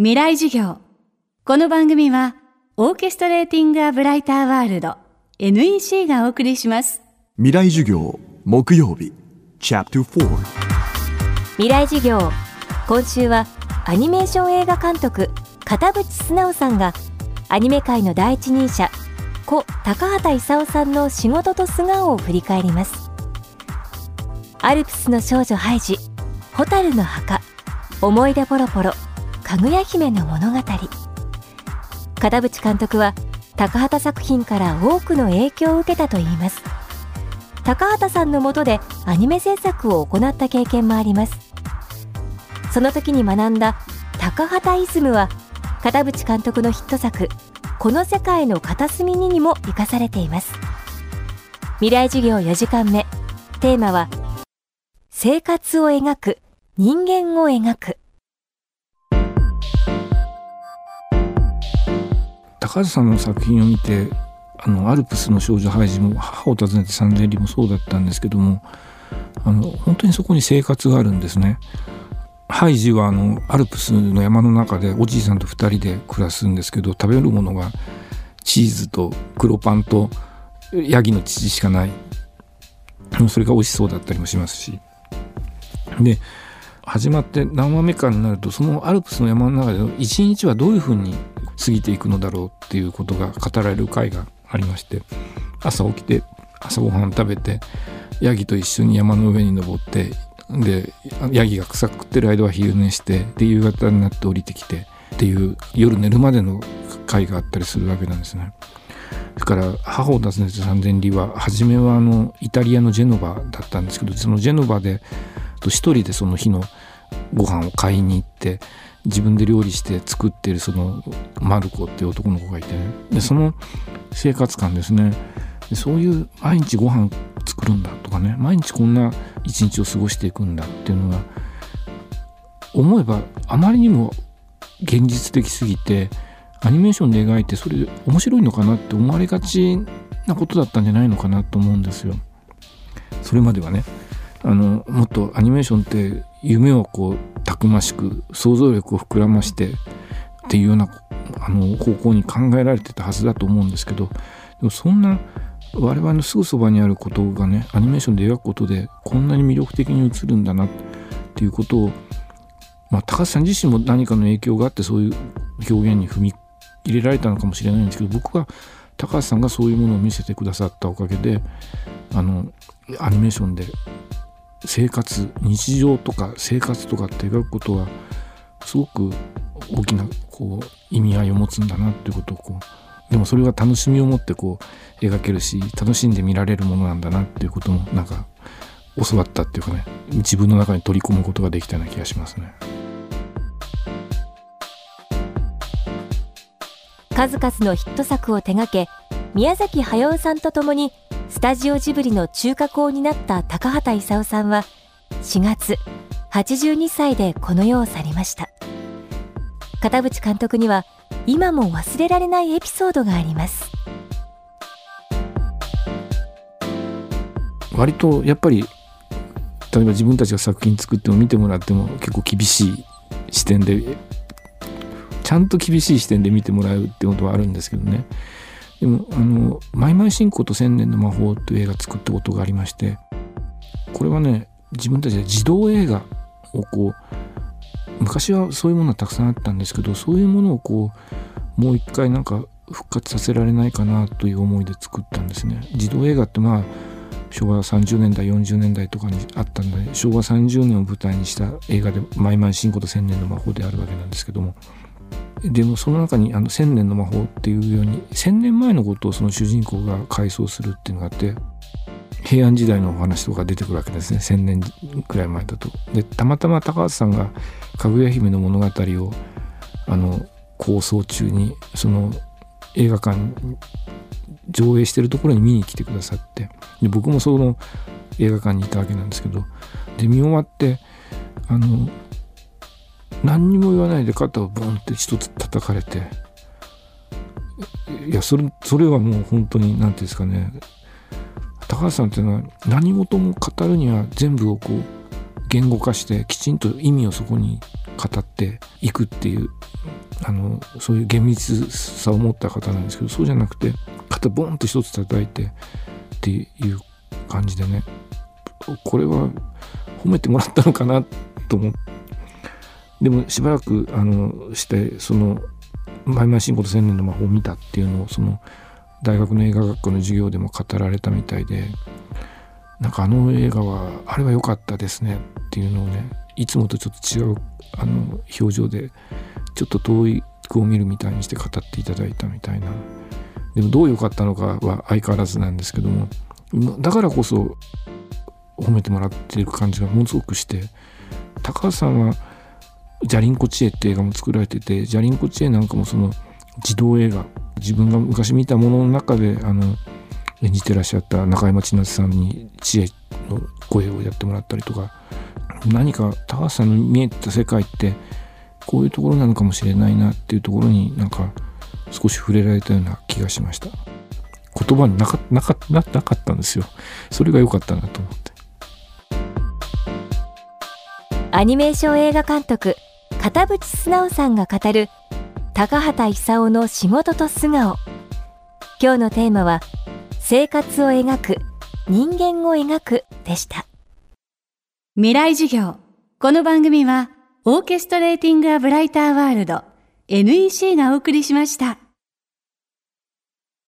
未来授業。この番組はオーケストレーティング・ア・ブライター・ワールド NEC がお送りします。未来授業木曜日チャプター未来授業。今週はアニメーション映画監督片渕素直さんがアニメ界の第一人者故高畑勲さんの仕事と素顔を振り返ります。アルプスの少女ハイジ蛍の墓思い出ポロポロかぐや姫の物語。片渕監督は高畑作品から多くの影響を受けたといいます。高畑さんの下でアニメ制作を行った経験もあります。その時に学んだ高畑イズムは片渕監督のヒット作この世界の片隅ににも生かされています。未来授業4時間目。テーマは生活を描く人間を描く。高橋さんの作品を見てあのアルプスの少女ハイジも母を訪ねて三千里もそうだったんですけどもあの本当にそこに生活があるんですね。ハイジはあのアルプスの山の中でおじいさんと2人で暮らすんですけど食べるものがチーズと黒パンとヤギの乳しかないそれが美味しそうだったりもしますしで始まって何話目かになるとそのアルプスの山の中で一日はどういうふうに過ぎていくのだろうっていうことが語られる回がありまして朝起きて朝ごはん食べてヤギと一緒に山の上に登ってでヤギが草食ってる間は昼寝してで夕方になって降りてきてっていう夜寝るまでの回があったりするわけなんですね。それから母を訪ねて三千里は初めはあのイタリアのジェノバだったんですけどそのジェノバで一人でその日のご飯を買いに行って自分で料理して作ってるそのマルコっていう男の子がいてね。でその生活感ですね。でそういう毎日ご飯作るんだとかね。毎日こんな一日を過ごしていくんだっていうのが思えばあまりにも現実的すぎてアニメーションで描いてそれ面白いのかなって思われがちなことだったんじゃないのかなと思うんですよ。それまではねあのもっとアニメーションって夢をこうたくましく想像力を膨らましてっていうようなあの方向に考えられてたはずだと思うんですけどでもそんな我々のすぐそばにあることがねアニメーションで描くことでこんなに魅力的に映るんだなっていうことを、まあ、高橋さん自身も何かの影響があってそういう表現に踏み入れられたのかもしれないんですけど僕は高橋さんがそういうものを見せてくださったおかげであのアニメーションで生活日常とか生活とかって描くことはすごく大きなこう意味合いを持つんだなっていうことをこうでもそれは楽しみを持ってこう描けるし楽しんで見られるものなんだなっていうこともなんか教わったっていうかね自分の中に取り込むことができたような気がしますね。数々のヒット作を手掛け宮崎駿さんと共にスタジオジブリの中核を担った高畑勲さんは4月82歳でこの世を去りました。片渕監督には今も忘れられないエピソードがあります。割とやっぱり例えば自分たちが作品作っても見てもらっても結構厳しい視点でちゃんと厳しい視点で見てもらうってことはあるんですけどね。でもあの「マイマイ信仰と千年の魔法」という映画作ったことがありましてこれはね自分たちで児童映画をこう昔はそういうものはたくさんあったんですけどそういうものをこうもう一回なんか復活させられないかなという思いで作ったんですね。児童映画ってまあ昭和30年代40年代とかにあったんで昭和30年を舞台にした映画で「マイマイ信仰と千年の魔法」であるわけなんですけどもでもその中にあの千年の魔法っていうように千年前のことをその主人公が回想するっていうのがあって平安時代のお話とか出てくるわけですね千年くらい前だと。でたまたま高橋さんが「かぐや姫の物語を」あの構想中にその映画館上映してるところに見に来てくださってで僕もその映画館にいたわけなんですけどで見終わってあの何にも言わないで肩をボンって一つ叩かれて。いやそれそれはもう本当に何て言うんですかね。高橋さんっていうのは何事も語るには全部をこう言語化してきちんと意味をそこに語っていくっていうあのそういう厳密さを持った方なんですけどそうじゃなくて肩ボンと一つ叩いてっていう感じでね。これは褒めてもらったのかなと思って。でもしばらくあのしてその「マイマイシンコと千年の魔法」を見たっていうのをその大学の映画学校の授業でも語られたみたいでなんかあの映画はあれは良かったですねっていうのをねいつもとちょっと違うあの表情でちょっと遠い句を見るみたいにして語っていただいたみたいな。でもどう良かったのかは相変わらずなんですけどもだからこそ褒めてもらっている感じがものすごくして高橋さんは「ジャリンコ知恵」って映画も作られててジャリンコ知恵なんかもその児童映画自分が昔見たものの中であの演じてらっしゃった中山千夏さんに知恵の声をやってもらったりとか何か高橋さんの見えた世界ってこういうところなのかもしれないなっていうところになんか少し触れられたような気がしました。言葉になかなかななかったんですよ。それが良かったなと思って。アニメーション映画監督片渕素直さんが語る高畑勲の仕事と素顔。今日のテーマは生活を描く人間を描くでした。未来授業。この番組はオーケストレーティング・ア・ブライター・ワールド NEC がお送りしました。